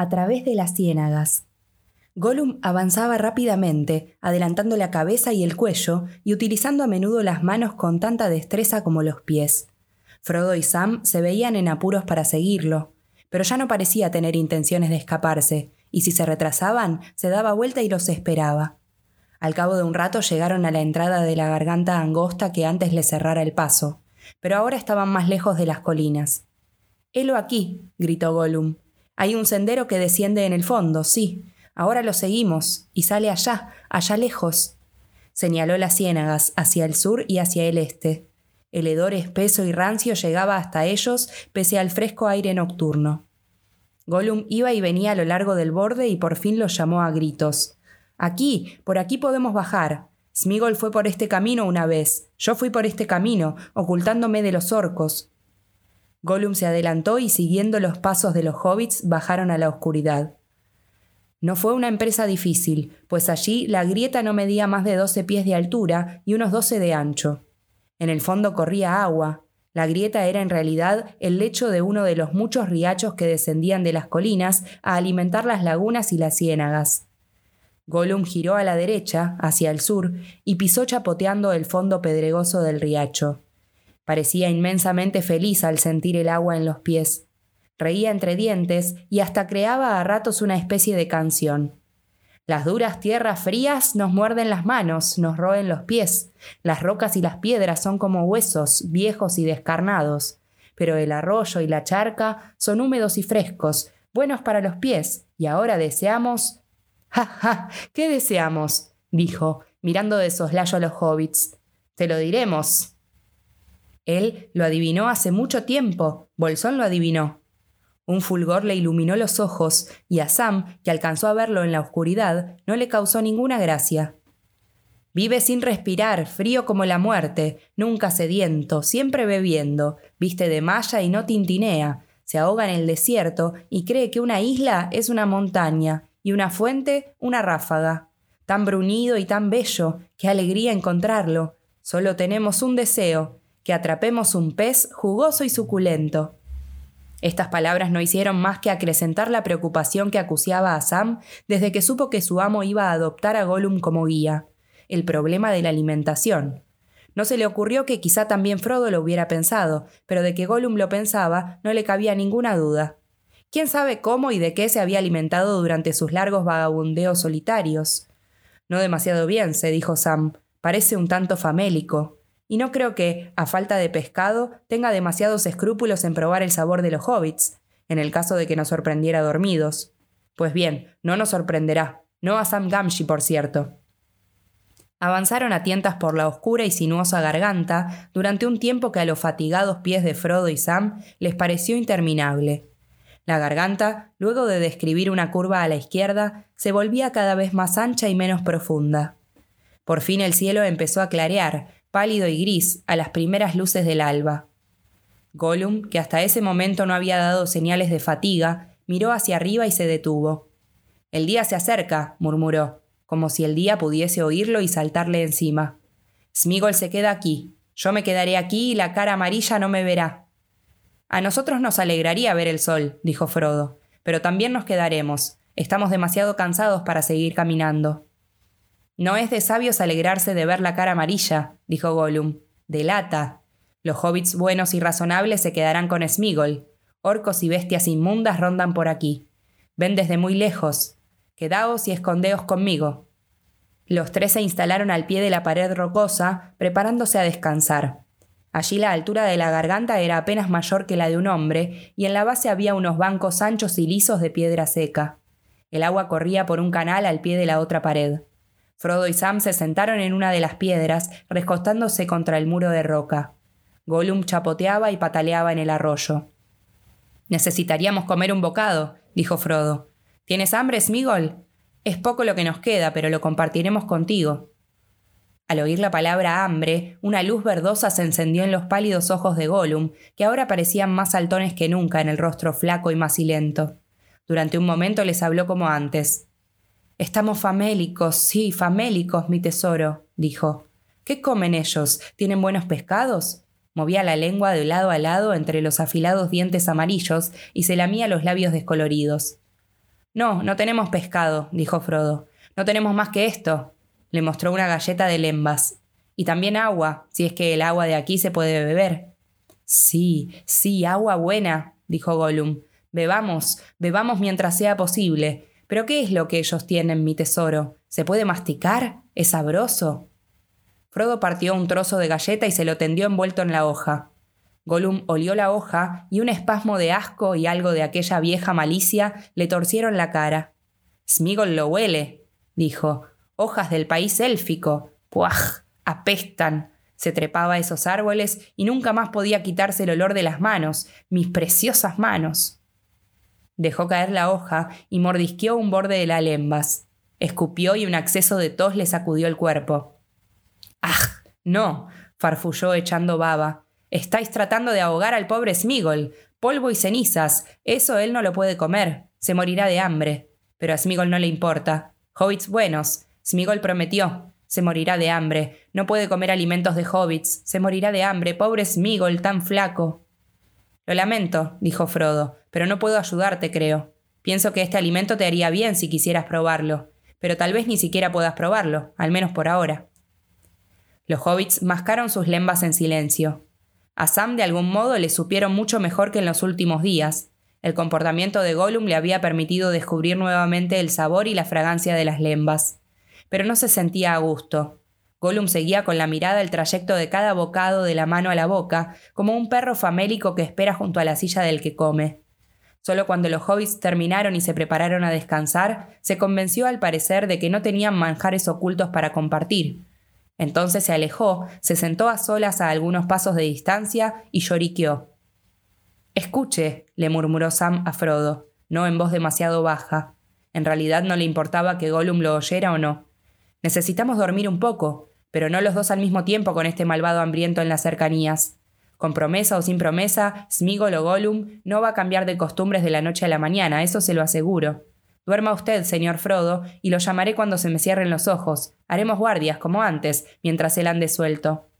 a través de las ciénagas. Gollum avanzaba rápidamente, adelantando la cabeza y el cuello y utilizando a menudo las manos con tanta destreza como los pies. Frodo y Sam se veían en apuros para seguirlo, pero ya no parecía tener intenciones de escaparse, y si se retrasaban, se daba vuelta y los esperaba. Al cabo de un rato llegaron a la entrada de la garganta angosta que antes le cerrara el paso, pero ahora estaban más lejos de las colinas. Helo aquí, gritó Gollum. Hay un sendero que desciende en el fondo, sí, Ahora lo seguimos, y sale allá, allá lejos. Señaló las ciénagas, hacia el sur y hacia el este. El hedor espeso y rancio llegaba hasta ellos pese al fresco aire nocturno. Gollum iba y venía a lo largo del borde y por fin los llamó a gritos. Aquí, por aquí podemos bajar. Smigol fue por este camino una vez. Yo fui por este camino, ocultándome de los orcos. Gollum se adelantó y siguiendo los pasos de los hobbits bajaron a la oscuridad. No fue una empresa difícil, pues allí la grieta no medía más de 12 pies de altura y unos 12 de ancho. En el fondo corría agua. La grieta era en realidad el lecho de uno de los muchos riachos que descendían de las colinas a alimentar las lagunas y las ciénagas. Gollum giró a la derecha, hacia el sur, y pisó chapoteando el fondo pedregoso del riacho. Parecía inmensamente feliz al sentir el agua en los pies reía entre dientes y hasta creaba a ratos una especie de canción. Las duras tierras frías nos muerden las manos, nos roen los pies. Las rocas y las piedras son como huesos, viejos y descarnados. Pero el arroyo y la charca son húmedos y frescos, buenos para los pies, y ahora deseamos. ¡Ja, ja! ¿Qué deseamos? dijo, mirando de soslayo a los hobbits. Te lo diremos. Él lo adivinó hace mucho tiempo. Bolsón lo adivinó. Un fulgor le iluminó los ojos, y a Sam, que alcanzó a verlo en la oscuridad, no le causó ninguna gracia. Vive sin respirar, frío como la muerte, nunca sediento, siempre bebiendo, viste de malla y no tintinea, se ahoga en el desierto y cree que una isla es una montaña y una fuente una ráfaga. Tan brunido y tan bello, qué alegría encontrarlo. Solo tenemos un deseo, que atrapemos un pez jugoso y suculento. Estas palabras no hicieron más que acrecentar la preocupación que acuciaba a Sam desde que supo que su amo iba a adoptar a Gollum como guía, el problema de la alimentación. No se le ocurrió que quizá también Frodo lo hubiera pensado, pero de que Gollum lo pensaba no le cabía ninguna duda. ¿Quién sabe cómo y de qué se había alimentado durante sus largos vagabundeos solitarios? No demasiado bien, se dijo Sam. Parece un tanto famélico y no creo que, a falta de pescado, tenga demasiados escrúpulos en probar el sabor de los hobbits, en el caso de que nos sorprendiera dormidos. Pues bien, no nos sorprenderá, no a Sam Gamgee, por cierto. Avanzaron a tientas por la oscura y sinuosa garganta durante un tiempo que a los fatigados pies de Frodo y Sam les pareció interminable. La garganta, luego de describir una curva a la izquierda, se volvía cada vez más ancha y menos profunda. Por fin el cielo empezó a clarear, pálido y gris, a las primeras luces del alba. Gollum, que hasta ese momento no había dado señales de fatiga, miró hacia arriba y se detuvo. El día se acerca, murmuró, como si el día pudiese oírlo y saltarle encima. Smigol se queda aquí. Yo me quedaré aquí y la cara amarilla no me verá. A nosotros nos alegraría ver el sol, dijo Frodo, pero también nos quedaremos. Estamos demasiado cansados para seguir caminando. No es de sabios alegrarse de ver la cara amarilla, dijo Gollum. Delata. Los hobbits buenos y razonables se quedarán con Smigol. Orcos y bestias inmundas rondan por aquí. Ven desde muy lejos. Quedaos y escondeos conmigo. Los tres se instalaron al pie de la pared rocosa, preparándose a descansar. Allí la altura de la garganta era apenas mayor que la de un hombre, y en la base había unos bancos anchos y lisos de piedra seca. El agua corría por un canal al pie de la otra pared. Frodo y Sam se sentaron en una de las piedras, recostándose contra el muro de roca. Gollum chapoteaba y pataleaba en el arroyo. Necesitaríamos comer un bocado, dijo Frodo. ¿Tienes hambre, Smigol? Es poco lo que nos queda, pero lo compartiremos contigo. Al oír la palabra hambre, una luz verdosa se encendió en los pálidos ojos de Gollum, que ahora parecían más saltones que nunca en el rostro flaco y macilento. Durante un momento les habló como antes. Estamos famélicos, sí, famélicos, mi tesoro, dijo. ¿Qué comen ellos? ¿Tienen buenos pescados? Movía la lengua de lado a lado entre los afilados dientes amarillos y se lamía los labios descoloridos. No, no tenemos pescado, dijo Frodo. No tenemos más que esto. Le mostró una galleta de lembas. Y también agua, si es que el agua de aquí se puede beber. Sí, sí, agua buena, dijo Gollum. Bebamos, bebamos mientras sea posible. Pero ¿qué es lo que ellos tienen, mi tesoro? ¿Se puede masticar? ¿Es sabroso? Frodo partió un trozo de galleta y se lo tendió envuelto en la hoja. Gollum olió la hoja y un espasmo de asco y algo de aquella vieja malicia le torcieron la cara. Smigol lo huele, dijo. Hojas del país élfico. ¡Puaj! apestan. Se trepaba a esos árboles y nunca más podía quitarse el olor de las manos, mis preciosas manos. Dejó caer la hoja y mordisqueó un borde de la lembas. Escupió y un acceso de tos le sacudió el cuerpo. ¡Ah! No, farfulló echando baba. Estáis tratando de ahogar al pobre Smigol. Polvo y cenizas. Eso él no lo puede comer. Se morirá de hambre. Pero a Smigol no le importa. Hobbits buenos. Smigol prometió. Se morirá de hambre. No puede comer alimentos de hobbits. Se morirá de hambre. Pobre Smigol, tan flaco. Lo lamento, dijo Frodo, pero no puedo ayudarte, creo. Pienso que este alimento te haría bien si quisieras probarlo, pero tal vez ni siquiera puedas probarlo, al menos por ahora. Los hobbits mascaron sus lembas en silencio. A Sam de algún modo le supieron mucho mejor que en los últimos días. El comportamiento de Gollum le había permitido descubrir nuevamente el sabor y la fragancia de las lembas pero no se sentía a gusto. Gollum seguía con la mirada el trayecto de cada bocado de la mano a la boca, como un perro famélico que espera junto a la silla del que come. Solo cuando los hobbits terminaron y se prepararon a descansar, se convenció al parecer de que no tenían manjares ocultos para compartir. Entonces se alejó, se sentó a solas a algunos pasos de distancia y lloriqueó. Escuche, le murmuró Sam a Frodo, no en voz demasiado baja. En realidad no le importaba que Gollum lo oyera o no. Necesitamos dormir un poco, pero no los dos al mismo tiempo con este malvado hambriento en las cercanías. Con promesa o sin promesa, Smigol o Gollum no va a cambiar de costumbres de la noche a la mañana, eso se lo aseguro. Duerma usted, señor Frodo, y lo llamaré cuando se me cierren los ojos. Haremos guardias, como antes, mientras él ande suelto.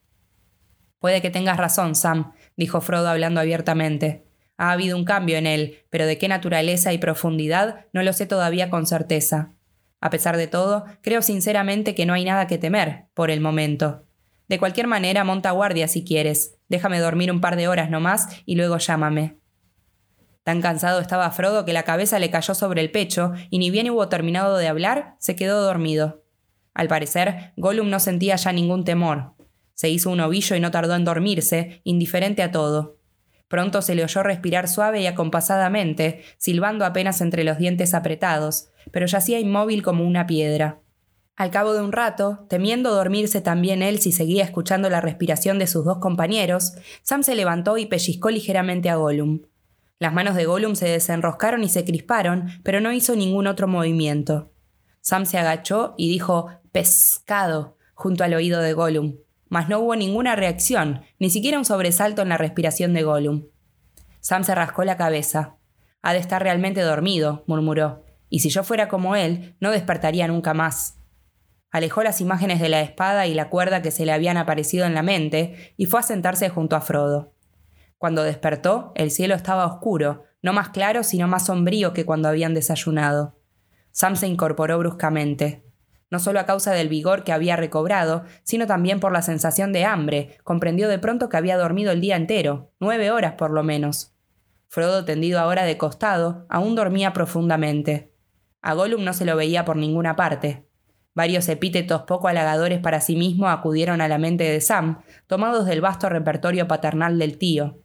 Puede que tengas razón, Sam, dijo Frodo hablando abiertamente. Ha habido un cambio en él, pero de qué naturaleza y profundidad no lo sé todavía con certeza. A pesar de todo, creo sinceramente que no hay nada que temer, por el momento. De cualquier manera, monta guardia si quieres. Déjame dormir un par de horas nomás y luego llámame. Tan cansado estaba Frodo que la cabeza le cayó sobre el pecho y ni bien hubo terminado de hablar, se quedó dormido. Al parecer, Gollum no sentía ya ningún temor. Se hizo un ovillo y no tardó en dormirse, indiferente a todo. Pronto se le oyó respirar suave y acompasadamente, silbando apenas entre los dientes apretados, pero yacía inmóvil como una piedra. Al cabo de un rato, temiendo dormirse también él si seguía escuchando la respiración de sus dos compañeros, Sam se levantó y pellizcó ligeramente a Gollum. Las manos de Gollum se desenroscaron y se crisparon, pero no hizo ningún otro movimiento. Sam se agachó y dijo pescado junto al oído de Gollum, mas no hubo ninguna reacción, ni siquiera un sobresalto en la respiración de Gollum. Sam se rascó la cabeza. Ha de estar realmente dormido, murmuró, y si yo fuera como él, no despertaría nunca más. Alejó las imágenes de la espada y la cuerda que se le habían aparecido en la mente y fue a sentarse junto a Frodo. Cuando despertó, el cielo estaba oscuro, no más claro sino más sombrío que cuando habían desayunado. Sam se incorporó bruscamente no solo a causa del vigor que había recobrado, sino también por la sensación de hambre, comprendió de pronto que había dormido el día entero, nueve horas por lo menos. Frodo, tendido ahora de costado, aún dormía profundamente. A Gollum no se lo veía por ninguna parte. Varios epítetos poco halagadores para sí mismo acudieron a la mente de Sam, tomados del vasto repertorio paternal del tío.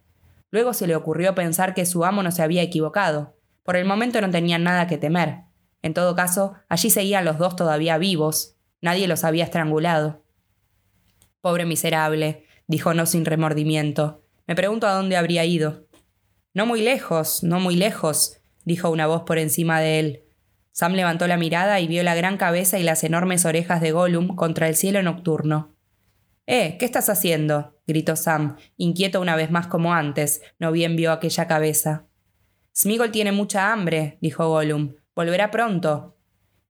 Luego se le ocurrió pensar que su amo no se había equivocado. Por el momento no tenían nada que temer. En todo caso, allí seguían los dos todavía vivos. Nadie los había estrangulado. Pobre miserable, dijo no sin remordimiento. Me pregunto a dónde habría ido. No muy lejos, no muy lejos, dijo una voz por encima de él. Sam levantó la mirada y vio la gran cabeza y las enormes orejas de Gollum contra el cielo nocturno. Eh, ¿qué estás haciendo? gritó Sam, inquieto una vez más como antes, no bien vio aquella cabeza. Smigol tiene mucha hambre, dijo Gollum. Volverá pronto.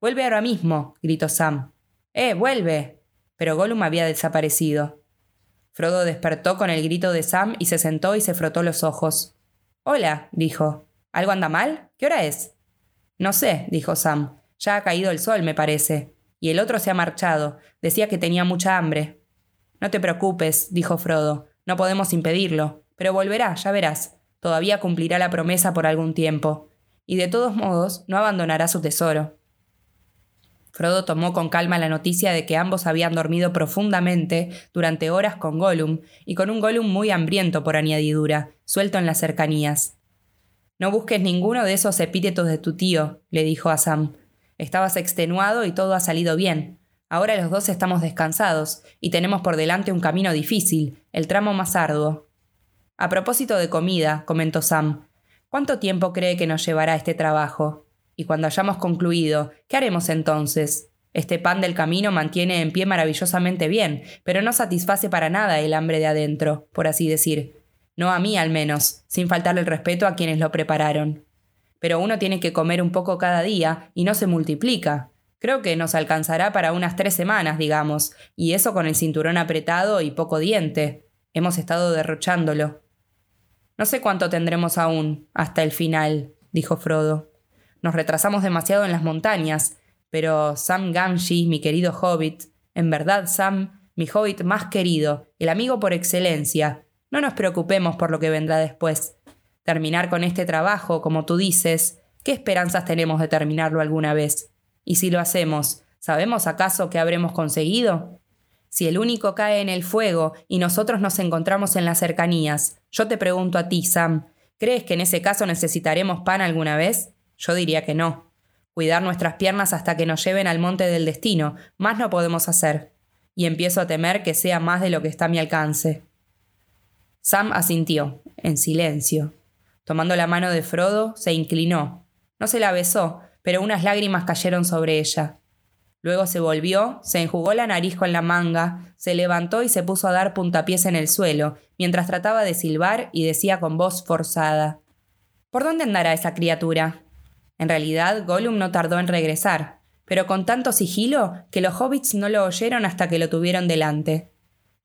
Vuelve ahora mismo, gritó Sam. ¡Eh, vuelve! Pero Gollum había desaparecido. Frodo despertó con el grito de Sam y se sentó y se frotó los ojos. Hola, dijo. ¿Algo anda mal? ¿Qué hora es? No sé, dijo Sam. Ya ha caído el sol, me parece. Y el otro se ha marchado. Decía que tenía mucha hambre. No te preocupes, dijo Frodo. No podemos impedirlo. Pero volverá, ya verás. Todavía cumplirá la promesa por algún tiempo. Y de todos modos, no abandonará su tesoro. Frodo tomó con calma la noticia de que ambos habían dormido profundamente durante horas con Gollum, y con un Gollum muy hambriento por añadidura, suelto en las cercanías. No busques ninguno de esos epítetos de tu tío, le dijo a Sam. Estabas extenuado y todo ha salido bien. Ahora los dos estamos descansados, y tenemos por delante un camino difícil, el tramo más arduo. A propósito de comida, comentó Sam, ¿cuánto tiempo cree que nos llevará este trabajo? Y cuando hayamos concluido, ¿qué haremos entonces? Este pan del camino mantiene en pie maravillosamente bien, pero no satisface para nada el hambre de adentro, por así decir. No a mí al menos, sin faltarle el respeto a quienes lo prepararon. Pero uno tiene que comer un poco cada día y no se multiplica. Creo que nos alcanzará para unas tres semanas, digamos, y eso con el cinturón apretado y poco diente. Hemos estado derrochándolo. No sé cuánto tendremos aún, hasta el final, dijo Frodo. Nos retrasamos demasiado en las montañas, pero Sam Gamgee, mi querido hobbit, en verdad Sam, mi hobbit más querido, el amigo por excelencia, no nos preocupemos por lo que vendrá después. Terminar con este trabajo, como tú dices, ¿qué esperanzas tenemos de terminarlo alguna vez? Y si lo hacemos, ¿sabemos acaso qué habremos conseguido? Si el único cae en el fuego y nosotros nos encontramos en las cercanías, yo te pregunto a ti, Sam, ¿crees que en ese caso necesitaremos pan alguna vez? Yo diría que no. Cuidar nuestras piernas hasta que nos lleven al monte del destino, más no podemos hacer. Y empiezo a temer que sea más de lo que está a mi alcance. Sam asintió, en silencio. Tomando la mano de Frodo, se inclinó. No se la besó, pero unas lágrimas cayeron sobre ella. Luego se volvió, se enjugó la nariz con la manga, se levantó y se puso a dar puntapiés en el suelo, mientras trataba de silbar y decía con voz forzada ¿Por dónde andará esa criatura? En realidad, Gollum no tardó en regresar, pero con tanto sigilo que los hobbits no lo oyeron hasta que lo tuvieron delante.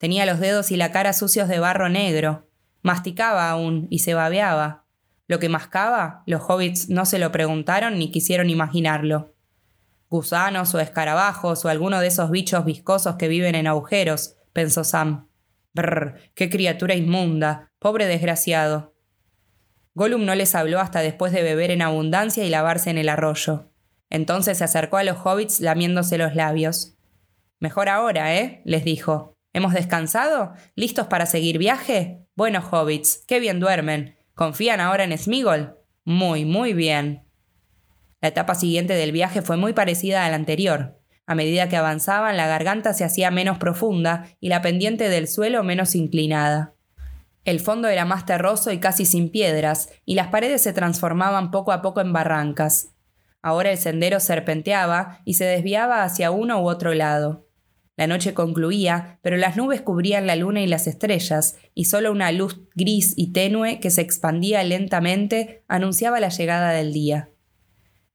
Tenía los dedos y la cara sucios de barro negro, masticaba aún y se babeaba. Lo que mascaba, los hobbits no se lo preguntaron ni quisieron imaginarlo. Gusanos o escarabajos o alguno de esos bichos viscosos que viven en agujeros, pensó Sam. Brr, qué criatura inmunda, pobre desgraciado. Gollum no les habló hasta después de beber en abundancia y lavarse en el arroyo. Entonces se acercó a los hobbits lamiéndose los labios. Mejor ahora, ¿eh? les dijo. ¿Hemos descansado? ¿Listos para seguir viaje? Bueno, hobbits, qué bien duermen. ¿Confían ahora en Smigol? Muy, muy bien. La etapa siguiente del viaje fue muy parecida a la anterior. A medida que avanzaban, la garganta se hacía menos profunda y la pendiente del suelo menos inclinada. El fondo era más terroso y casi sin piedras, y las paredes se transformaban poco a poco en barrancas. Ahora el sendero serpenteaba y se desviaba hacia uno u otro lado. La noche concluía, pero las nubes cubrían la luna y las estrellas, y solo una luz gris y tenue que se expandía lentamente anunciaba la llegada del día.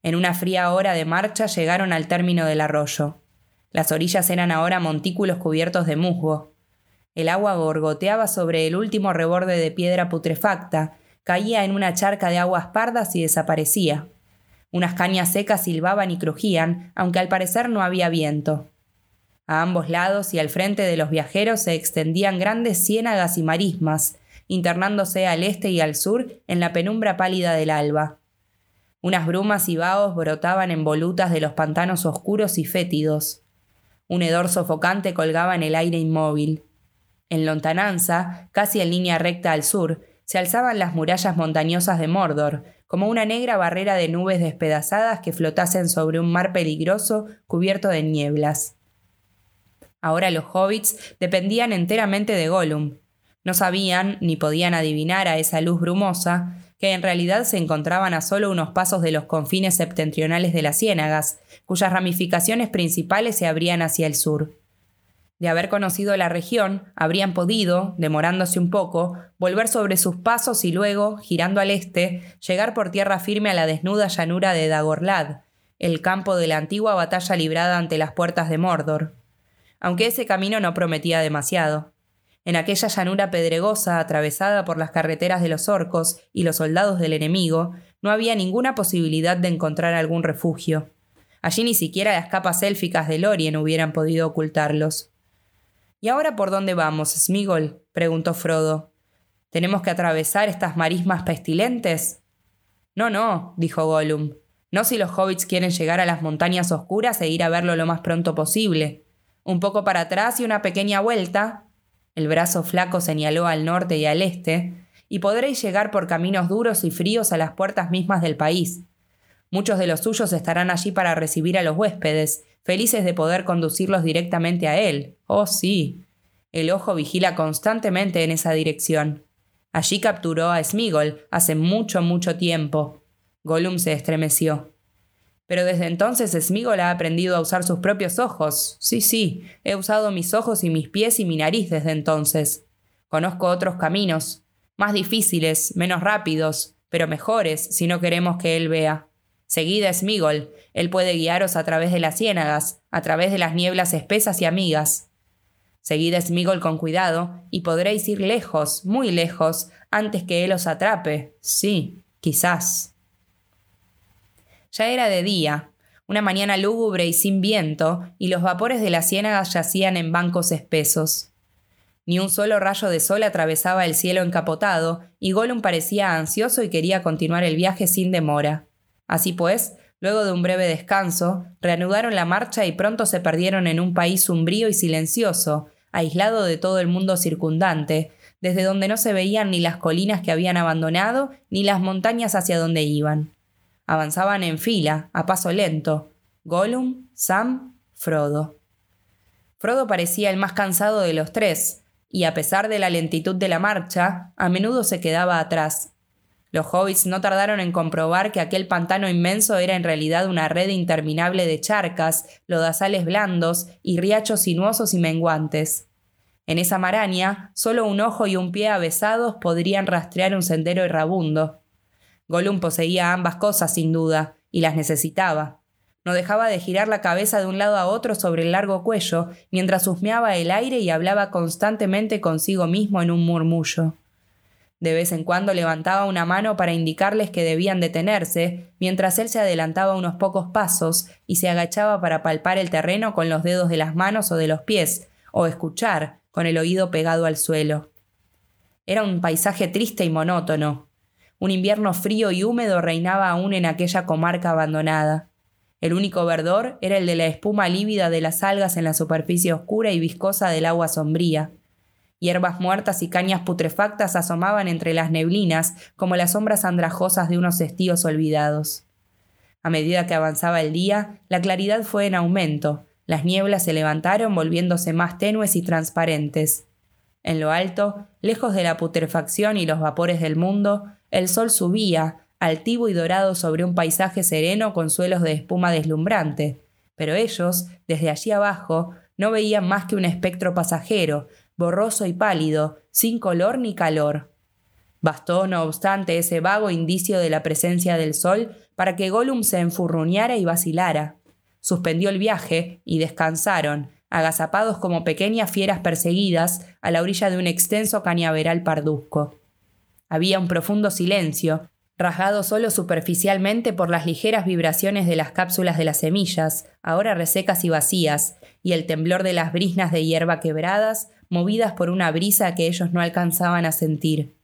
En una fría hora de marcha llegaron al término del arroyo. Las orillas eran ahora montículos cubiertos de musgo. El agua gorgoteaba sobre el último reborde de piedra putrefacta, caía en una charca de aguas pardas y desaparecía. Unas cañas secas silbaban y crujían, aunque al parecer no había viento. A ambos lados y al frente de los viajeros se extendían grandes ciénagas y marismas, internándose al este y al sur en la penumbra pálida del alba. Unas brumas y vaos brotaban en volutas de los pantanos oscuros y fétidos. Un hedor sofocante colgaba en el aire inmóvil. En lontananza, casi en línea recta al sur, se alzaban las murallas montañosas de Mordor, como una negra barrera de nubes despedazadas que flotasen sobre un mar peligroso cubierto de nieblas. Ahora los hobbits dependían enteramente de Gollum. No sabían ni podían adivinar a esa luz brumosa que en realidad se encontraban a solo unos pasos de los confines septentrionales de las ciénagas, cuyas ramificaciones principales se abrían hacia el sur. De haber conocido la región, habrían podido, demorándose un poco, volver sobre sus pasos y luego, girando al este, llegar por tierra firme a la desnuda llanura de Dagorlad, el campo de la antigua batalla librada ante las puertas de Mordor. Aunque ese camino no prometía demasiado. En aquella llanura pedregosa atravesada por las carreteras de los orcos y los soldados del enemigo, no había ninguna posibilidad de encontrar algún refugio. Allí ni siquiera las capas élficas de Lorien hubieran podido ocultarlos. ¿Y ahora por dónde vamos, Smigol? preguntó Frodo. ¿Tenemos que atravesar estas marismas pestilentes? No, no, dijo Gollum. No si los hobbits quieren llegar a las montañas oscuras e ir a verlo lo más pronto posible. Un poco para atrás y una pequeña vuelta. El brazo flaco señaló al norte y al este, y podréis llegar por caminos duros y fríos a las puertas mismas del país. Muchos de los suyos estarán allí para recibir a los huéspedes, felices de poder conducirlos directamente a él. Oh, sí. El ojo vigila constantemente en esa dirección. Allí capturó a Smigol hace mucho, mucho tiempo. Gollum se estremeció. Pero desde entonces Smigol ha aprendido a usar sus propios ojos. Sí, sí, he usado mis ojos y mis pies y mi nariz desde entonces. Conozco otros caminos, más difíciles, menos rápidos, pero mejores si no queremos que él vea. Seguid a Smigol, él puede guiaros a través de las ciénagas, a través de las nieblas espesas y amigas. Seguid a Smigol con cuidado, y podréis ir lejos, muy lejos, antes que él os atrape. Sí, quizás. Ya era de día, una mañana lúgubre y sin viento, y los vapores de las ciénagas yacían en bancos espesos. Ni un solo rayo de sol atravesaba el cielo encapotado, y Gollum parecía ansioso y quería continuar el viaje sin demora. Así pues, luego de un breve descanso, reanudaron la marcha y pronto se perdieron en un país sombrío y silencioso, aislado de todo el mundo circundante, desde donde no se veían ni las colinas que habían abandonado ni las montañas hacia donde iban. Avanzaban en fila, a paso lento. Gollum, Sam, Frodo. Frodo parecía el más cansado de los tres, y a pesar de la lentitud de la marcha, a menudo se quedaba atrás. Los hobbits no tardaron en comprobar que aquel pantano inmenso era en realidad una red interminable de charcas, lodazales blandos y riachos sinuosos y menguantes. En esa maraña, solo un ojo y un pie avesados podrían rastrear un sendero errabundo. Gollum poseía ambas cosas sin duda, y las necesitaba. No dejaba de girar la cabeza de un lado a otro sobre el largo cuello, mientras husmeaba el aire y hablaba constantemente consigo mismo en un murmullo. De vez en cuando levantaba una mano para indicarles que debían detenerse, mientras él se adelantaba unos pocos pasos y se agachaba para palpar el terreno con los dedos de las manos o de los pies, o escuchar, con el oído pegado al suelo. Era un paisaje triste y monótono, un invierno frío y húmedo reinaba aún en aquella comarca abandonada. El único verdor era el de la espuma lívida de las algas en la superficie oscura y viscosa del agua sombría. Hierbas muertas y cañas putrefactas asomaban entre las neblinas como las sombras andrajosas de unos estíos olvidados. A medida que avanzaba el día, la claridad fue en aumento, las nieblas se levantaron volviéndose más tenues y transparentes. En lo alto, lejos de la putrefacción y los vapores del mundo, el sol subía, altivo y dorado sobre un paisaje sereno con suelos de espuma deslumbrante, pero ellos, desde allí abajo, no veían más que un espectro pasajero, borroso y pálido, sin color ni calor. Bastó, no obstante, ese vago indicio de la presencia del sol para que Gollum se enfurruñara y vacilara. Suspendió el viaje y descansaron, agazapados como pequeñas fieras perseguidas a la orilla de un extenso cañaveral parduzco. Había un profundo silencio, rasgado solo superficialmente por las ligeras vibraciones de las cápsulas de las semillas, ahora resecas y vacías, y el temblor de las brisnas de hierba quebradas, movidas por una brisa que ellos no alcanzaban a sentir.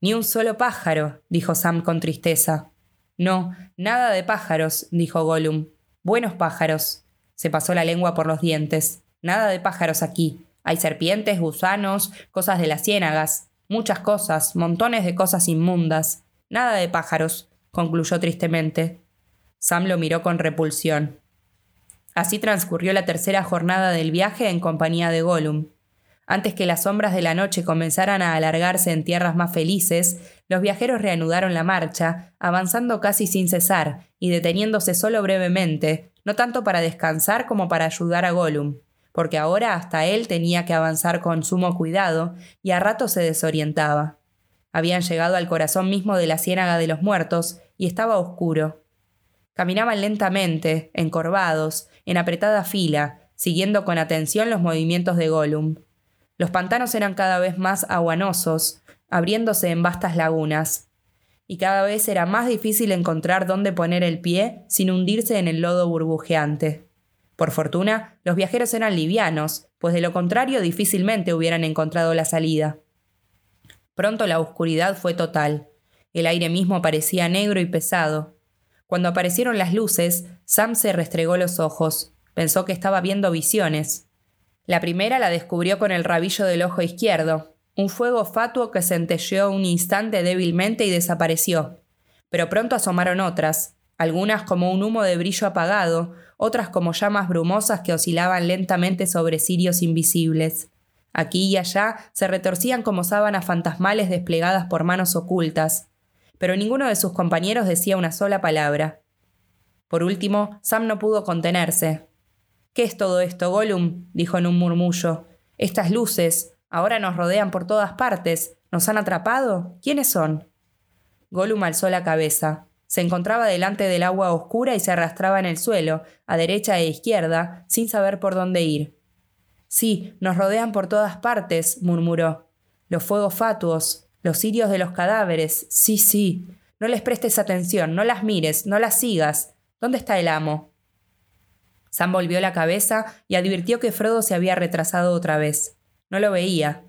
Ni un solo pájaro, dijo Sam con tristeza. No, nada de pájaros, dijo Gollum. Buenos pájaros. Se pasó la lengua por los dientes. Nada de pájaros aquí. Hay serpientes, gusanos, cosas de las ciénagas, muchas cosas, montones de cosas inmundas. Nada de pájaros, concluyó tristemente. Sam lo miró con repulsión. Así transcurrió la tercera jornada del viaje en compañía de Gollum. Antes que las sombras de la noche comenzaran a alargarse en tierras más felices, los viajeros reanudaron la marcha, avanzando casi sin cesar y deteniéndose solo brevemente, no tanto para descansar como para ayudar a Gollum, porque ahora hasta él tenía que avanzar con sumo cuidado y a rato se desorientaba. Habían llegado al corazón mismo de la ciénaga de los muertos y estaba oscuro. Caminaban lentamente, encorvados, en apretada fila, siguiendo con atención los movimientos de Gollum. Los pantanos eran cada vez más aguanosos, abriéndose en vastas lagunas. y cada vez era más difícil encontrar dónde poner el pie sin hundirse en el lodo burbujeante. Por fortuna, los viajeros eran livianos, pues de lo contrario difícilmente hubieran encontrado la salida. Pronto la oscuridad fue total. El aire mismo parecía negro y pesado. Cuando aparecieron las luces, Sam se restregó los ojos. Pensó que estaba viendo visiones. La primera la descubrió con el rabillo del ojo izquierdo, un fuego fatuo que centelleó un instante débilmente y desapareció. Pero pronto asomaron otras, algunas como un humo de brillo apagado, otras como llamas brumosas que oscilaban lentamente sobre cirios invisibles. Aquí y allá se retorcían como sábanas fantasmales desplegadas por manos ocultas, pero ninguno de sus compañeros decía una sola palabra. Por último, Sam no pudo contenerse. ¿Qué es todo esto, Gollum? dijo en un murmullo. Estas luces, ahora nos rodean por todas partes. ¿Nos han atrapado? ¿Quiénes son? Gollum alzó la cabeza. Se encontraba delante del agua oscura y se arrastraba en el suelo, a derecha e izquierda, sin saber por dónde ir. Sí, nos rodean por todas partes, murmuró. Los fuegos fatuos, los cirios de los cadáveres, sí, sí. No les prestes atención, no las mires, no las sigas. ¿Dónde está el amo? Sam volvió la cabeza y advirtió que Frodo se había retrasado otra vez. No lo veía.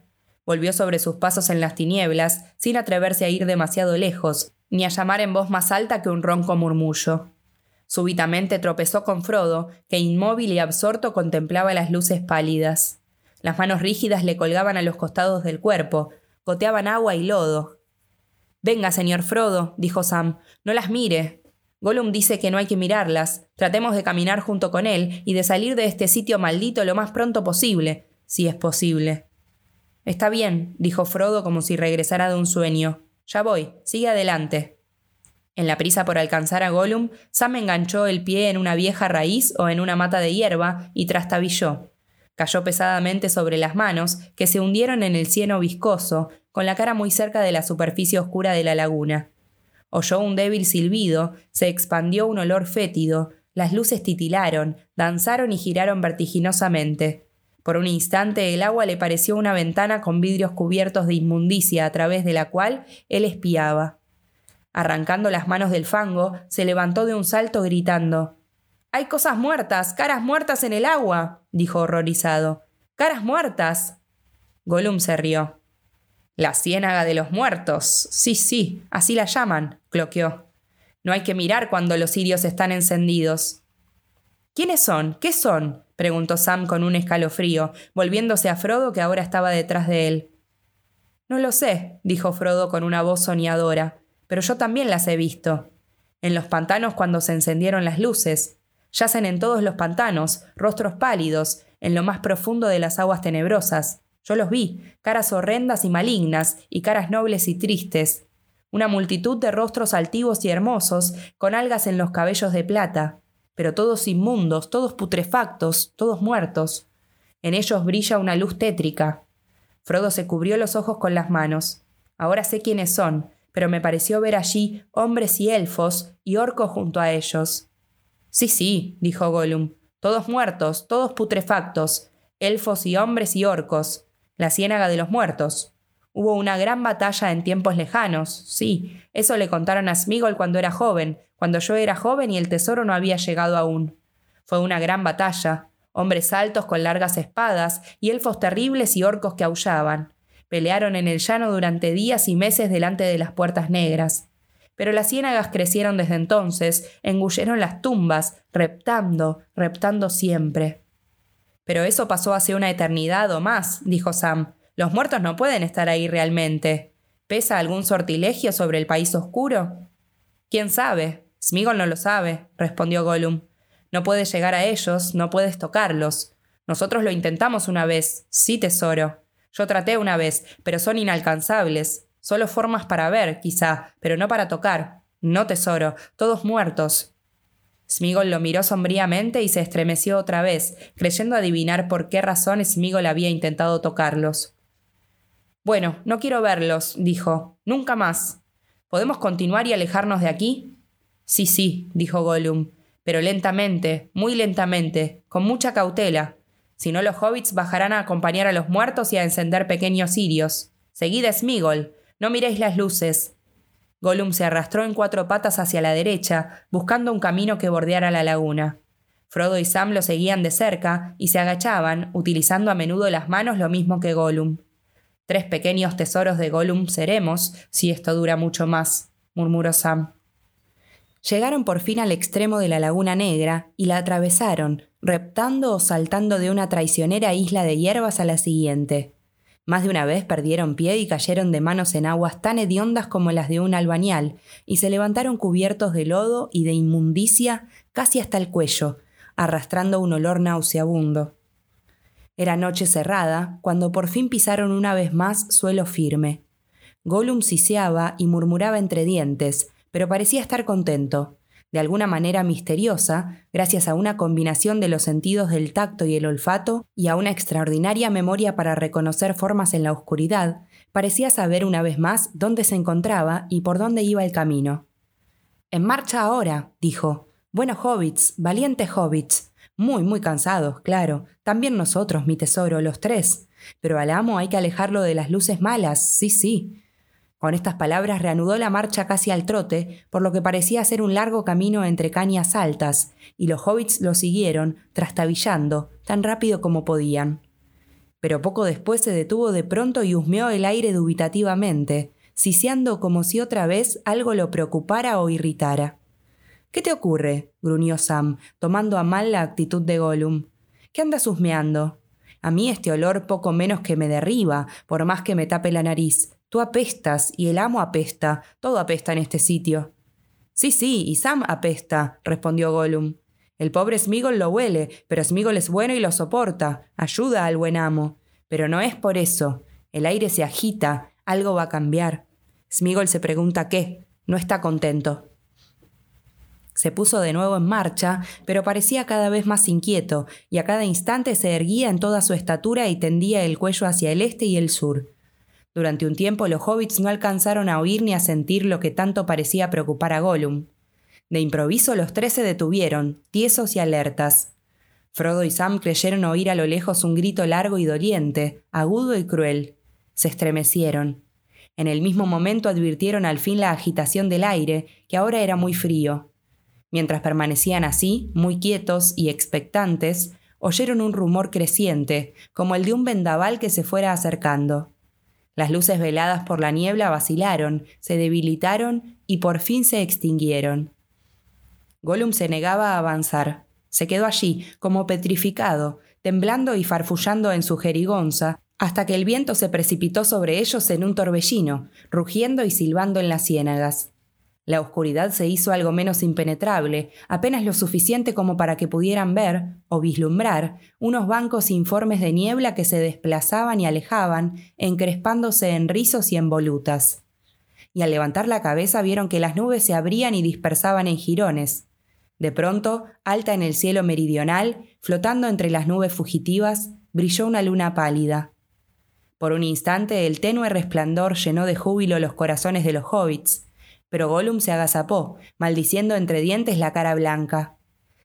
Volvió sobre sus pasos en las tinieblas, sin atreverse a ir demasiado lejos, ni a llamar en voz más alta que un ronco murmullo. Súbitamente tropezó con Frodo, que inmóvil y absorto contemplaba las luces pálidas. Las manos rígidas le colgaban a los costados del cuerpo, goteaban agua y lodo. Venga, señor Frodo, dijo Sam, no las mire. Gollum dice que no hay que mirarlas. Tratemos de caminar junto con él y de salir de este sitio maldito lo más pronto posible, si es posible. Está bien, dijo Frodo como si regresara de un sueño. Ya voy, sigue adelante. En la prisa por alcanzar a Gollum, Sam enganchó el pie en una vieja raíz o en una mata de hierba y trastabilló. Cayó pesadamente sobre las manos, que se hundieron en el cieno viscoso, con la cara muy cerca de la superficie oscura de la laguna. Oyó un débil silbido, se expandió un olor fétido, las luces titilaron, danzaron y giraron vertiginosamente. Por un instante el agua le pareció una ventana con vidrios cubiertos de inmundicia a través de la cual él espiaba. Arrancando las manos del fango, se levantó de un salto gritando Hay cosas muertas, caras muertas en el agua, dijo horrorizado. Caras muertas. Gollum se rió. La ciénaga de los muertos. Sí, sí, así la llaman, cloqueó. No hay que mirar cuando los cirios están encendidos. ¿Quiénes son? ¿Qué son? Preguntó Sam con un escalofrío, volviéndose a Frodo que ahora estaba detrás de él. No lo sé, dijo Frodo con una voz soñadora, pero yo también las he visto. En los pantanos cuando se encendieron las luces. Yacen en todos los pantanos, rostros pálidos, en lo más profundo de las aguas tenebrosas. Yo los vi, caras horrendas y malignas, y caras nobles y tristes. Una multitud de rostros altivos y hermosos, con algas en los cabellos de plata pero todos inmundos, todos putrefactos, todos muertos. En ellos brilla una luz tétrica. Frodo se cubrió los ojos con las manos. Ahora sé quiénes son, pero me pareció ver allí hombres y elfos y orcos junto a ellos. Sí, sí, dijo Gollum, todos muertos, todos putrefactos, elfos y hombres y orcos, la ciénaga de los muertos. Hubo una gran batalla en tiempos lejanos, sí, eso le contaron a Smigol cuando era joven, cuando yo era joven y el tesoro no había llegado aún. Fue una gran batalla, hombres altos con largas espadas y elfos terribles y orcos que aullaban. Pelearon en el llano durante días y meses delante de las puertas negras. Pero las ciénagas crecieron desde entonces, engulleron las tumbas, reptando, reptando siempre. Pero eso pasó hace una eternidad o más, dijo Sam. Los muertos no pueden estar ahí realmente. ¿Pesa algún sortilegio sobre el país oscuro? ¿Quién sabe? Smigol no lo sabe, respondió Gollum. No puedes llegar a ellos, no puedes tocarlos. Nosotros lo intentamos una vez, sí, tesoro. Yo traté una vez, pero son inalcanzables. Solo formas para ver, quizá, pero no para tocar. No, tesoro, todos muertos. Smigol lo miró sombríamente y se estremeció otra vez, creyendo adivinar por qué razón Smigol había intentado tocarlos. Bueno, no quiero verlos, dijo. Nunca más. ¿Podemos continuar y alejarnos de aquí? Sí, sí, dijo Gollum, pero lentamente, muy lentamente, con mucha cautela. Si no, los hobbits bajarán a acompañar a los muertos y a encender pequeños cirios. Seguid a Smigol, no miréis las luces. Gollum se arrastró en cuatro patas hacia la derecha, buscando un camino que bordeara la laguna. Frodo y Sam lo seguían de cerca y se agachaban, utilizando a menudo las manos lo mismo que Gollum. Tres pequeños tesoros de Gollum seremos, si esto dura mucho más, murmuró Sam. Llegaron por fin al extremo de la laguna negra y la atravesaron, reptando o saltando de una traicionera isla de hierbas a la siguiente. Más de una vez perdieron pie y cayeron de manos en aguas tan hediondas como las de un albañal, y se levantaron cubiertos de lodo y de inmundicia casi hasta el cuello, arrastrando un olor nauseabundo. Era noche cerrada cuando por fin pisaron una vez más suelo firme. Gollum siseaba y murmuraba entre dientes, pero parecía estar contento de alguna manera misteriosa, gracias a una combinación de los sentidos del tacto y el olfato y a una extraordinaria memoria para reconocer formas en la oscuridad, parecía saber una vez más dónde se encontraba y por dónde iba el camino. En marcha ahora, dijo. Bueno, hobbits, valientes hobbits. Muy, muy cansados, claro. También nosotros, mi tesoro, los tres. Pero al amo hay que alejarlo de las luces malas, sí, sí. Con estas palabras reanudó la marcha casi al trote, por lo que parecía ser un largo camino entre cañas altas, y los hobbits lo siguieron, trastabillando, tan rápido como podían. Pero poco después se detuvo de pronto y husmeó el aire dubitativamente, siseando como si otra vez algo lo preocupara o irritara. ¿Qué te ocurre? gruñó Sam, tomando a mal la actitud de Gollum. ¿Qué andas husmeando? A mí este olor poco menos que me derriba, por más que me tape la nariz. Tú apestas y el amo apesta, todo apesta en este sitio. Sí, sí, y Sam apesta, respondió Gollum. El pobre Smigol lo huele, pero Smigol es bueno y lo soporta, ayuda al buen amo. Pero no es por eso. El aire se agita, algo va a cambiar. Smigol se pregunta qué, no está contento. Se puso de nuevo en marcha, pero parecía cada vez más inquieto, y a cada instante se erguía en toda su estatura y tendía el cuello hacia el este y el sur. Durante un tiempo los hobbits no alcanzaron a oír ni a sentir lo que tanto parecía preocupar a Gollum. De improviso los tres se detuvieron, tiesos y alertas. Frodo y Sam creyeron oír a lo lejos un grito largo y doliente, agudo y cruel. Se estremecieron. En el mismo momento advirtieron al fin la agitación del aire, que ahora era muy frío. Mientras permanecían así, muy quietos y expectantes, oyeron un rumor creciente, como el de un vendaval que se fuera acercando. Las luces veladas por la niebla vacilaron, se debilitaron y por fin se extinguieron. Gollum se negaba a avanzar. Se quedó allí, como petrificado, temblando y farfullando en su jerigonza, hasta que el viento se precipitó sobre ellos en un torbellino, rugiendo y silbando en las ciénagas. La oscuridad se hizo algo menos impenetrable, apenas lo suficiente como para que pudieran ver, o vislumbrar, unos bancos informes de niebla que se desplazaban y alejaban, encrespándose en rizos y en volutas. Y al levantar la cabeza vieron que las nubes se abrían y dispersaban en jirones. De pronto, alta en el cielo meridional, flotando entre las nubes fugitivas, brilló una luna pálida. Por un instante el tenue resplandor llenó de júbilo los corazones de los hobbits, pero Gollum se agazapó, maldiciendo entre dientes la cara blanca.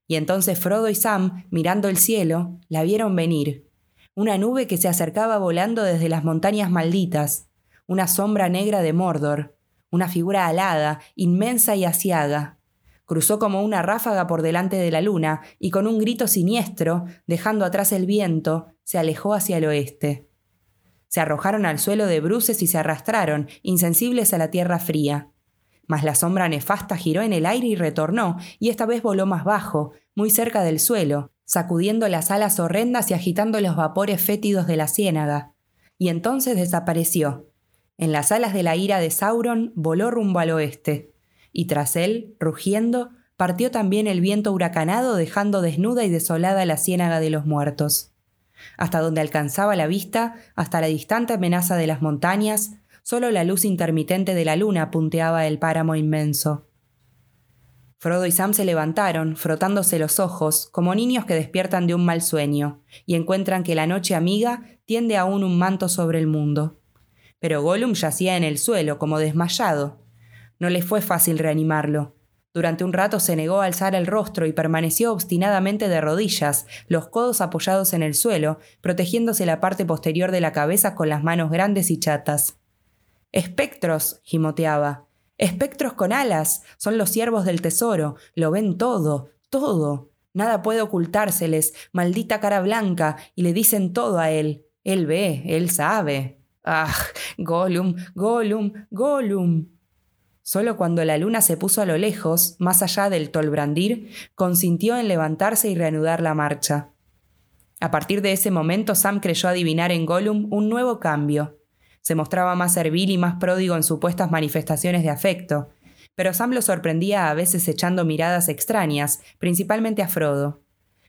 Y entonces Frodo y Sam, mirando el cielo, la vieron venir. Una nube que se acercaba volando desde las montañas malditas, una sombra negra de Mordor, una figura alada, inmensa y asiaga. Cruzó como una ráfaga por delante de la luna y con un grito siniestro, dejando atrás el viento, se alejó hacia el oeste. Se arrojaron al suelo de bruces y se arrastraron, insensibles a la tierra fría. Mas la sombra nefasta giró en el aire y retornó, y esta vez voló más bajo, muy cerca del suelo, sacudiendo las alas horrendas y agitando los vapores fétidos de la ciénaga. Y entonces desapareció. En las alas de la ira de Sauron voló rumbo al oeste. Y tras él, rugiendo, partió también el viento huracanado dejando desnuda y desolada la ciénaga de los muertos. Hasta donde alcanzaba la vista, hasta la distante amenaza de las montañas, Solo la luz intermitente de la luna punteaba el páramo inmenso. Frodo y Sam se levantaron, frotándose los ojos, como niños que despiertan de un mal sueño, y encuentran que la noche amiga tiende aún un manto sobre el mundo. Pero Gollum yacía en el suelo, como desmayado. No le fue fácil reanimarlo. Durante un rato se negó a alzar el rostro y permaneció obstinadamente de rodillas, los codos apoyados en el suelo, protegiéndose la parte posterior de la cabeza con las manos grandes y chatas. Espectros, gimoteaba. Espectros con alas. Son los siervos del tesoro. Lo ven todo, todo. Nada puede ocultárseles. Maldita cara blanca. Y le dicen todo a él. Él ve, él sabe. Ah, Gollum, Gollum, Gollum. Solo cuando la luna se puso a lo lejos, más allá del tolbrandir, consintió en levantarse y reanudar la marcha. A partir de ese momento, Sam creyó adivinar en Gollum un nuevo cambio. Se mostraba más servil y más pródigo en supuestas manifestaciones de afecto, pero Sam lo sorprendía a veces echando miradas extrañas, principalmente a Frodo.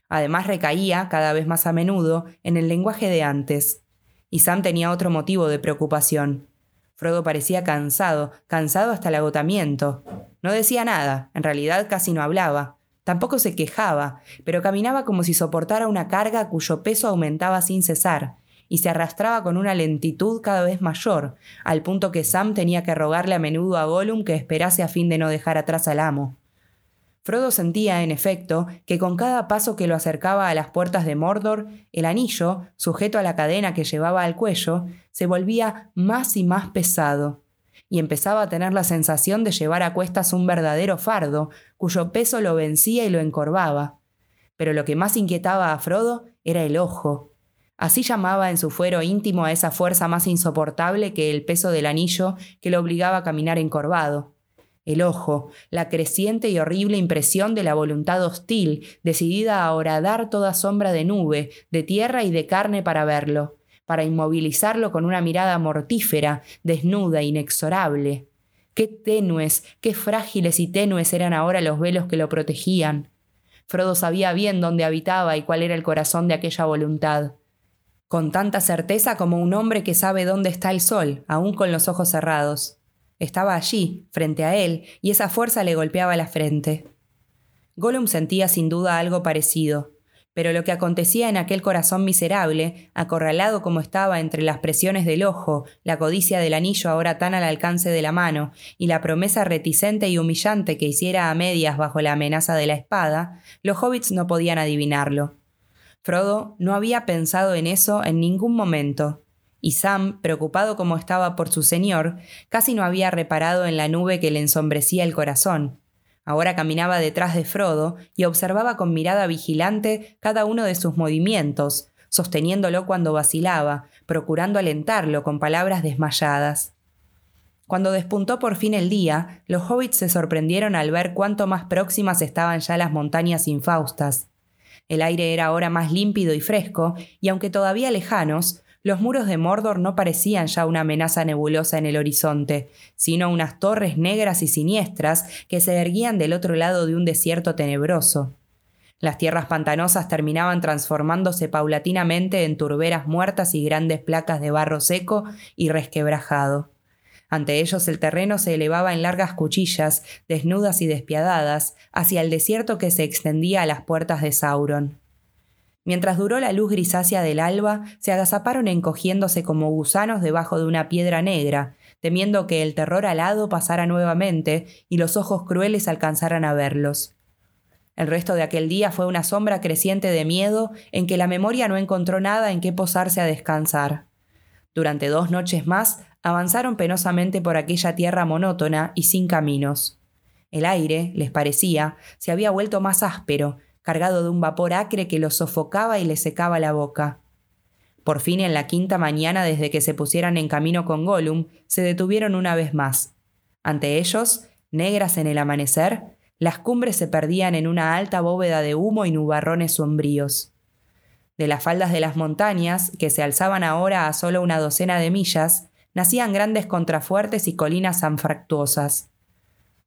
Además recaía, cada vez más a menudo, en el lenguaje de antes. Y Sam tenía otro motivo de preocupación. Frodo parecía cansado, cansado hasta el agotamiento. No decía nada, en realidad casi no hablaba. Tampoco se quejaba, pero caminaba como si soportara una carga cuyo peso aumentaba sin cesar, y se arrastraba con una lentitud cada vez mayor, al punto que Sam tenía que rogarle a menudo a Gollum que esperase a fin de no dejar atrás al amo. Frodo sentía, en efecto, que con cada paso que lo acercaba a las puertas de Mordor, el anillo, sujeto a la cadena que llevaba al cuello, se volvía más y más pesado, y empezaba a tener la sensación de llevar a cuestas un verdadero fardo, cuyo peso lo vencía y lo encorvaba. Pero lo que más inquietaba a Frodo era el ojo. Así llamaba en su fuero íntimo a esa fuerza más insoportable que el peso del anillo que lo obligaba a caminar encorvado el ojo, la creciente y horrible impresión de la voluntad hostil, decidida a horadar toda sombra de nube, de tierra y de carne para verlo, para inmovilizarlo con una mirada mortífera, desnuda, inexorable. Qué tenues, qué frágiles y tenues eran ahora los velos que lo protegían. Frodo sabía bien dónde habitaba y cuál era el corazón de aquella voluntad. Con tanta certeza como un hombre que sabe dónde está el sol, aun con los ojos cerrados. Estaba allí, frente a él, y esa fuerza le golpeaba la frente. Gollum sentía sin duda algo parecido, pero lo que acontecía en aquel corazón miserable, acorralado como estaba entre las presiones del ojo, la codicia del anillo ahora tan al alcance de la mano, y la promesa reticente y humillante que hiciera a medias bajo la amenaza de la espada, los hobbits no podían adivinarlo. Frodo no había pensado en eso en ningún momento, y Sam, preocupado como estaba por su señor, casi no había reparado en la nube que le ensombrecía el corazón. Ahora caminaba detrás de Frodo y observaba con mirada vigilante cada uno de sus movimientos, sosteniéndolo cuando vacilaba, procurando alentarlo con palabras desmayadas. Cuando despuntó por fin el día, los hobbits se sorprendieron al ver cuánto más próximas estaban ya las montañas infaustas. El aire era ahora más límpido y fresco, y aunque todavía lejanos, los muros de Mordor no parecían ya una amenaza nebulosa en el horizonte, sino unas torres negras y siniestras que se erguían del otro lado de un desierto tenebroso. Las tierras pantanosas terminaban transformándose paulatinamente en turberas muertas y grandes placas de barro seco y resquebrajado. Ante ellos el terreno se elevaba en largas cuchillas, desnudas y despiadadas, hacia el desierto que se extendía a las puertas de Sauron. Mientras duró la luz grisácea del alba, se agazaparon encogiéndose como gusanos debajo de una piedra negra, temiendo que el terror alado pasara nuevamente y los ojos crueles alcanzaran a verlos. El resto de aquel día fue una sombra creciente de miedo en que la memoria no encontró nada en qué posarse a descansar. Durante dos noches más avanzaron penosamente por aquella tierra monótona y sin caminos. El aire, les parecía, se había vuelto más áspero, cargado de un vapor acre que lo sofocaba y le secaba la boca. Por fin, en la quinta mañana desde que se pusieran en camino con Gollum, se detuvieron una vez más. Ante ellos, negras en el amanecer, las cumbres se perdían en una alta bóveda de humo y nubarrones sombríos. De las faldas de las montañas, que se alzaban ahora a solo una docena de millas, nacían grandes contrafuertes y colinas anfractuosas.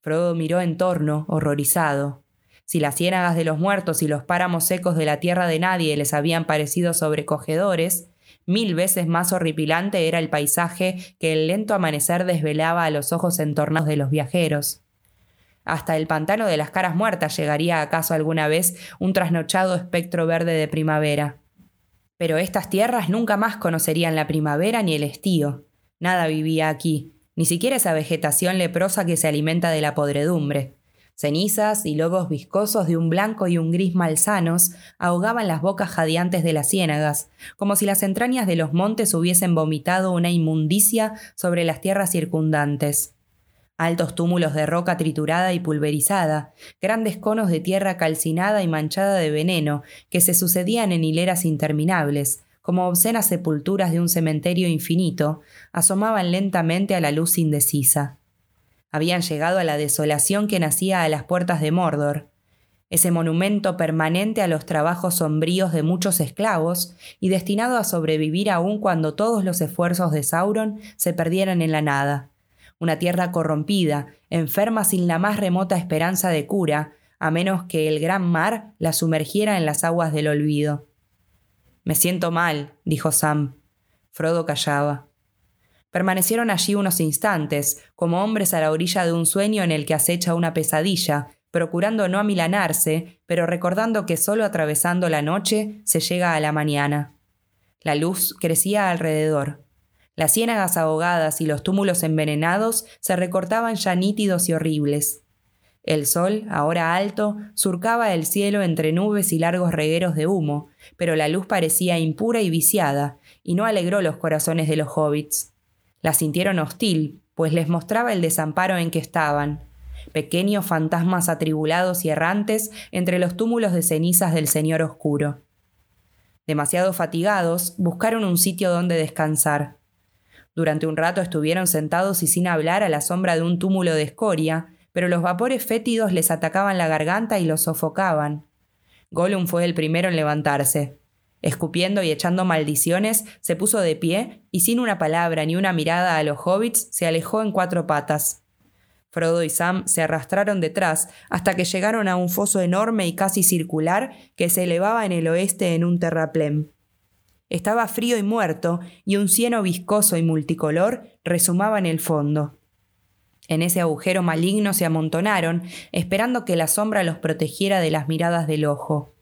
Frodo miró en torno, horrorizado. Si las ciénagas de los muertos y los páramos secos de la tierra de nadie les habían parecido sobrecogedores, mil veces más horripilante era el paisaje que el lento amanecer desvelaba a los ojos entornados de los viajeros. Hasta el pantano de las caras muertas llegaría acaso alguna vez un trasnochado espectro verde de primavera. Pero estas tierras nunca más conocerían la primavera ni el estío. Nada vivía aquí, ni siquiera esa vegetación leprosa que se alimenta de la podredumbre. Cenizas y lobos viscosos de un blanco y un gris malsanos ahogaban las bocas jadeantes de las ciénagas, como si las entrañas de los montes hubiesen vomitado una inmundicia sobre las tierras circundantes. Altos túmulos de roca triturada y pulverizada, grandes conos de tierra calcinada y manchada de veneno que se sucedían en hileras interminables, como obscenas sepulturas de un cementerio infinito, asomaban lentamente a la luz indecisa. Habían llegado a la desolación que nacía a las puertas de Mordor, ese monumento permanente a los trabajos sombríos de muchos esclavos y destinado a sobrevivir aún cuando todos los esfuerzos de Sauron se perdieran en la nada una tierra corrompida, enferma sin la más remota esperanza de cura, a menos que el gran mar la sumergiera en las aguas del olvido. Me siento mal, dijo Sam. Frodo callaba. Permanecieron allí unos instantes, como hombres a la orilla de un sueño en el que acecha una pesadilla, procurando no amilanarse, pero recordando que solo atravesando la noche se llega a la mañana. La luz crecía alrededor. Las ciénagas ahogadas y los túmulos envenenados se recortaban ya nítidos y horribles. El sol, ahora alto, surcaba el cielo entre nubes y largos regueros de humo, pero la luz parecía impura y viciada, y no alegró los corazones de los hobbits. La sintieron hostil, pues les mostraba el desamparo en que estaban, pequeños fantasmas atribulados y errantes entre los túmulos de cenizas del Señor Oscuro. Demasiado fatigados, buscaron un sitio donde descansar. Durante un rato estuvieron sentados y sin hablar a la sombra de un túmulo de escoria, pero los vapores fétidos les atacaban la garganta y los sofocaban. Gollum fue el primero en levantarse. Escupiendo y echando maldiciones, se puso de pie y sin una palabra ni una mirada a los hobbits se alejó en cuatro patas. Frodo y Sam se arrastraron detrás hasta que llegaron a un foso enorme y casi circular que se elevaba en el oeste en un terraplén. Estaba frío y muerto, y un cieno viscoso y multicolor resumaba en el fondo. En ese agujero maligno se amontonaron, esperando que la sombra los protegiera de las miradas del ojo.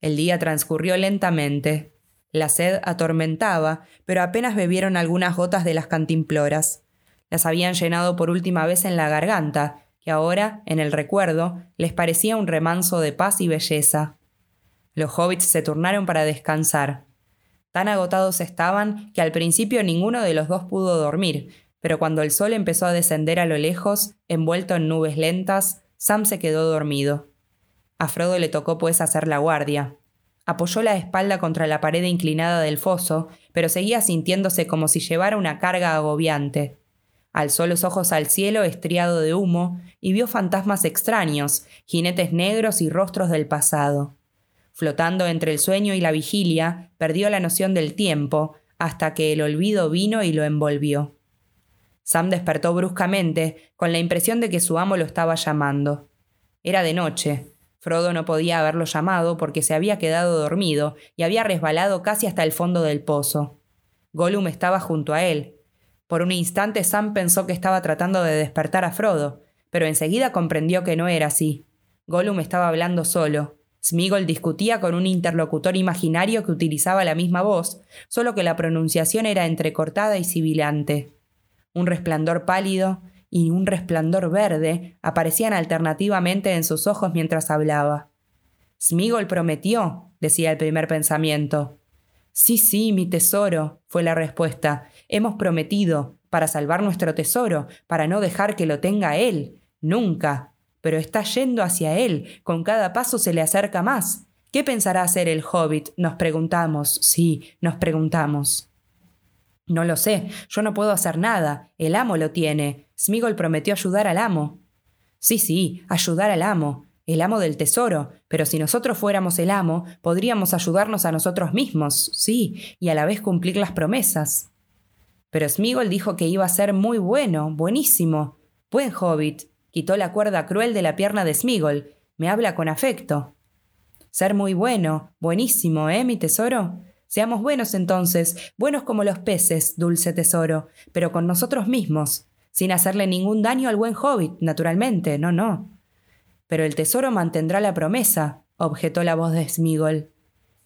El día transcurrió lentamente. La sed atormentaba, pero apenas bebieron algunas gotas de las cantimploras. Las habían llenado por última vez en la garganta, que ahora, en el recuerdo, les parecía un remanso de paz y belleza. Los hobbits se turnaron para descansar. Tan agotados estaban que al principio ninguno de los dos pudo dormir, pero cuando el sol empezó a descender a lo lejos, envuelto en nubes lentas, Sam se quedó dormido. A Frodo le tocó pues hacer la guardia. Apoyó la espalda contra la pared inclinada del foso, pero seguía sintiéndose como si llevara una carga agobiante. Alzó los ojos al cielo estriado de humo y vio fantasmas extraños, jinetes negros y rostros del pasado. Flotando entre el sueño y la vigilia, perdió la noción del tiempo, hasta que el olvido vino y lo envolvió. Sam despertó bruscamente, con la impresión de que su amo lo estaba llamando. Era de noche. Frodo no podía haberlo llamado porque se había quedado dormido y había resbalado casi hasta el fondo del pozo. Gollum estaba junto a él. Por un instante Sam pensó que estaba tratando de despertar a Frodo, pero enseguida comprendió que no era así. Gollum estaba hablando solo. Smigol discutía con un interlocutor imaginario que utilizaba la misma voz, solo que la pronunciación era entrecortada y sibilante. Un resplandor pálido y un resplandor verde aparecían alternativamente en sus ojos mientras hablaba. Smigol prometió, decía el primer pensamiento. Sí, sí, mi tesoro, fue la respuesta. Hemos prometido, para salvar nuestro tesoro, para no dejar que lo tenga él. Nunca, pero está yendo hacia él, con cada paso se le acerca más. ¿Qué pensará hacer el hobbit? Nos preguntamos, sí, nos preguntamos. No lo sé, yo no puedo hacer nada, el amo lo tiene. Smigol prometió ayudar al amo. Sí, sí, ayudar al amo, el amo del tesoro, pero si nosotros fuéramos el amo, podríamos ayudarnos a nosotros mismos, sí, y a la vez cumplir las promesas. Pero Smigol dijo que iba a ser muy bueno, buenísimo. Buen hobbit, Quitó la cuerda cruel de la pierna de Smigol. Me habla con afecto. Ser muy bueno, buenísimo, ¿eh, mi tesoro? Seamos buenos entonces, buenos como los peces, dulce tesoro, pero con nosotros mismos, sin hacerle ningún daño al buen hobbit, naturalmente, no, no. Pero el tesoro mantendrá la promesa, objetó la voz de Smigol.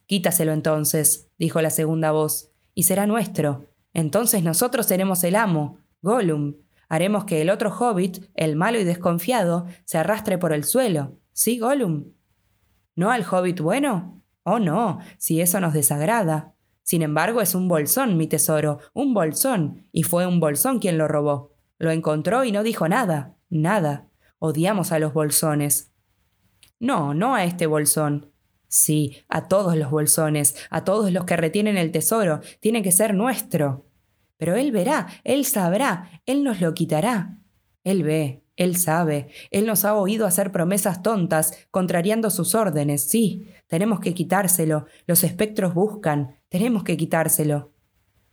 Quítaselo entonces, dijo la segunda voz, y será nuestro. Entonces nosotros seremos el amo, Gollum, Haremos que el otro hobbit, el malo y desconfiado, se arrastre por el suelo. ¿Sí, Gollum? ¿No al hobbit bueno? Oh, no, si eso nos desagrada. Sin embargo, es un bolsón, mi tesoro, un bolsón, y fue un bolsón quien lo robó. Lo encontró y no dijo nada, nada. Odiamos a los bolsones. No, no a este bolsón. Sí, a todos los bolsones, a todos los que retienen el tesoro, tiene que ser nuestro. Pero Él verá, Él sabrá, Él nos lo quitará. Él ve, Él sabe, Él nos ha oído hacer promesas tontas, contrariando sus órdenes, sí, tenemos que quitárselo, los espectros buscan, tenemos que quitárselo.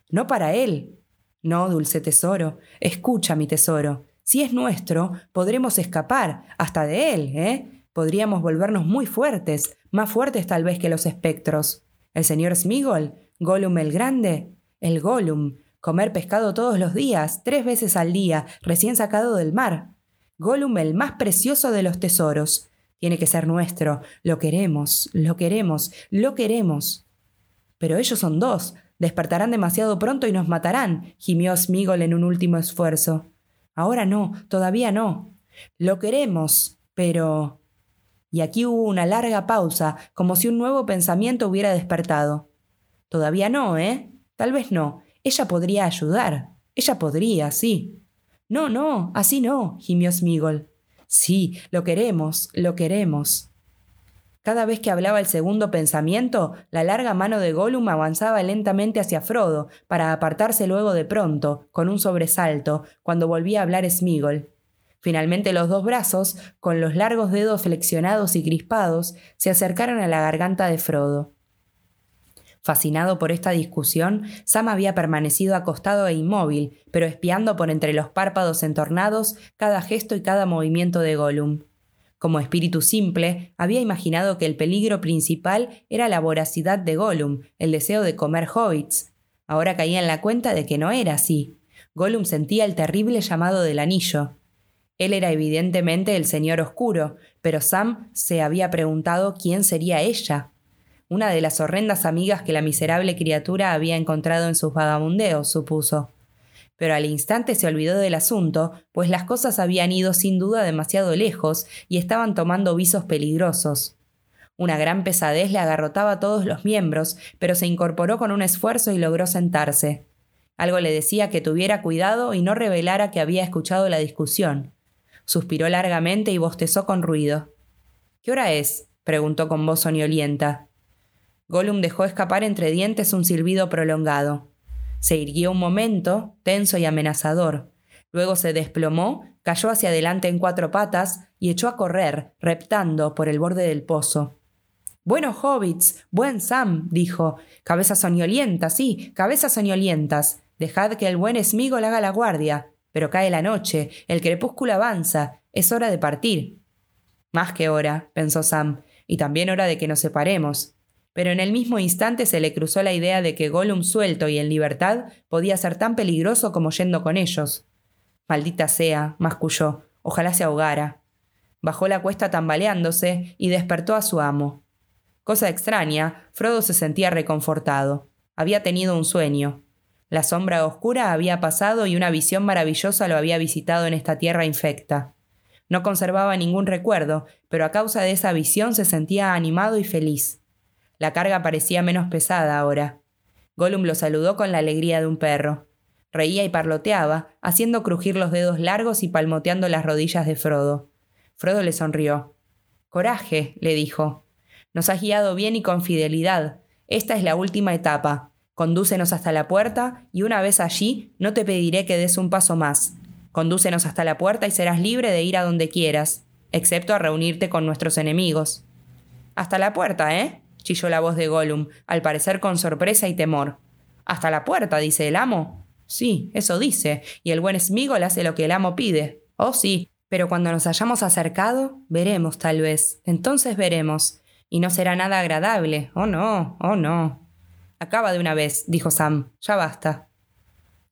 No para Él. No, dulce tesoro, escucha mi tesoro. Si es nuestro, podremos escapar, hasta de Él, ¿eh? Podríamos volvernos muy fuertes, más fuertes tal vez que los espectros. El señor Smigol, Gollum el Grande, el Gollum, comer pescado todos los días, tres veces al día, recién sacado del mar. Gollum el más precioso de los tesoros. Tiene que ser nuestro. Lo queremos, lo queremos, lo queremos. Pero ellos son dos. Despertarán demasiado pronto y nos matarán, gimió Smigol en un último esfuerzo. Ahora no, todavía no. Lo queremos, pero... Y aquí hubo una larga pausa, como si un nuevo pensamiento hubiera despertado. Todavía no, ¿eh? Tal vez no, ella podría ayudar. Ella podría, sí. No, no, así no, gimió Smigol. Sí, lo queremos, lo queremos. Cada vez que hablaba el segundo pensamiento, la larga mano de Gollum avanzaba lentamente hacia Frodo, para apartarse luego de pronto, con un sobresalto, cuando volvía a hablar Smigol. Finalmente los dos brazos, con los largos dedos flexionados y crispados, se acercaron a la garganta de Frodo. Fascinado por esta discusión, Sam había permanecido acostado e inmóvil, pero espiando por entre los párpados entornados cada gesto y cada movimiento de Gollum. Como espíritu simple, había imaginado que el peligro principal era la voracidad de Gollum, el deseo de comer hobbits. Ahora caía en la cuenta de que no era así. Gollum sentía el terrible llamado del anillo. Él era evidentemente el Señor Oscuro, pero Sam se había preguntado quién sería ella una de las horrendas amigas que la miserable criatura había encontrado en sus vagabundeos, supuso. Pero al instante se olvidó del asunto, pues las cosas habían ido sin duda demasiado lejos y estaban tomando visos peligrosos. Una gran pesadez le agarrotaba todos los miembros, pero se incorporó con un esfuerzo y logró sentarse. Algo le decía que tuviera cuidado y no revelara que había escuchado la discusión. Suspiró largamente y bostezó con ruido. ¿Qué hora es? preguntó con voz soñolienta. Gollum dejó escapar entre dientes un silbido prolongado. Se irguió un momento, tenso y amenazador. Luego se desplomó, cayó hacia adelante en cuatro patas y echó a correr, reptando por el borde del pozo. Buenos hobbits, buen Sam, dijo. Cabezas soñolientas, sí, cabezas soñolientas. Dejad que el buen Smigol haga la guardia. Pero cae la noche, el crepúsculo avanza, es hora de partir. Más que hora, pensó Sam, y también hora de que nos separemos pero en el mismo instante se le cruzó la idea de que Gollum suelto y en libertad podía ser tan peligroso como yendo con ellos. Maldita sea, masculló, ojalá se ahogara. Bajó la cuesta tambaleándose y despertó a su amo. Cosa extraña, Frodo se sentía reconfortado. Había tenido un sueño. La sombra oscura había pasado y una visión maravillosa lo había visitado en esta tierra infecta. No conservaba ningún recuerdo, pero a causa de esa visión se sentía animado y feliz. La carga parecía menos pesada ahora. Gollum lo saludó con la alegría de un perro. Reía y parloteaba, haciendo crujir los dedos largos y palmoteando las rodillas de Frodo. Frodo le sonrió. Coraje, le dijo. Nos has guiado bien y con fidelidad. Esta es la última etapa. Condúcenos hasta la puerta y una vez allí no te pediré que des un paso más. Condúcenos hasta la puerta y serás libre de ir a donde quieras, excepto a reunirte con nuestros enemigos. Hasta la puerta, ¿eh? Chilló la voz de Gollum, al parecer con sorpresa y temor. Hasta la puerta, dice el amo. Sí, eso dice, y el buen Smigol hace lo que el amo pide. Oh, sí, pero cuando nos hayamos acercado, veremos tal vez. Entonces veremos. Y no será nada agradable. Oh, no, oh, no. Acaba de una vez, dijo Sam. Ya basta.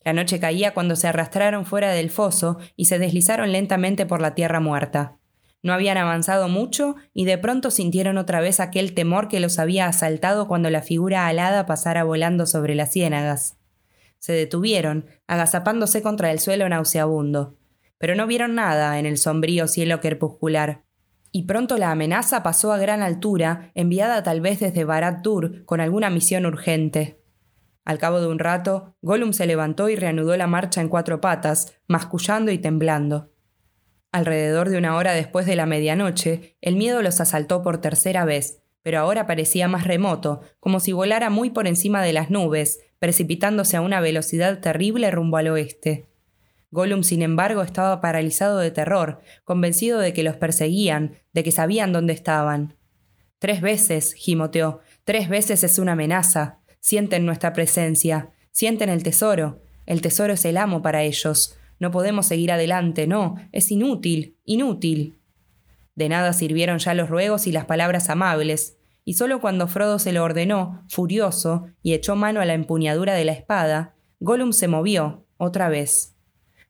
La noche caía cuando se arrastraron fuera del foso y se deslizaron lentamente por la tierra muerta. No habían avanzado mucho y de pronto sintieron otra vez aquel temor que los había asaltado cuando la figura alada pasara volando sobre las ciénagas. Se detuvieron, agazapándose contra el suelo nauseabundo, pero no vieron nada en el sombrío cielo crepuscular. Y pronto la amenaza pasó a gran altura, enviada tal vez desde Barad-dûr con alguna misión urgente. Al cabo de un rato, Gollum se levantó y reanudó la marcha en cuatro patas, mascullando y temblando. Alrededor de una hora después de la medianoche, el miedo los asaltó por tercera vez, pero ahora parecía más remoto, como si volara muy por encima de las nubes, precipitándose a una velocidad terrible rumbo al oeste. Gollum, sin embargo, estaba paralizado de terror, convencido de que los perseguían, de que sabían dónde estaban. Tres veces, gimoteó, tres veces es una amenaza. Sienten nuestra presencia, sienten el tesoro. El tesoro es el amo para ellos. No podemos seguir adelante, no, es inútil, inútil. De nada sirvieron ya los ruegos y las palabras amables, y solo cuando Frodo se lo ordenó, furioso, y echó mano a la empuñadura de la espada, Gollum se movió, otra vez.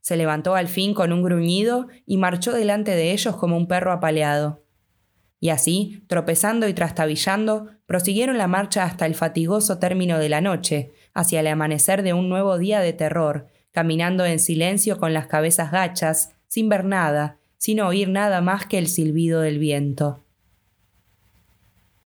Se levantó al fin con un gruñido y marchó delante de ellos como un perro apaleado. Y así, tropezando y trastabillando, prosiguieron la marcha hasta el fatigoso término de la noche, hacia el amanecer de un nuevo día de terror, caminando en silencio con las cabezas gachas, sin ver nada, sin oír nada más que el silbido del viento.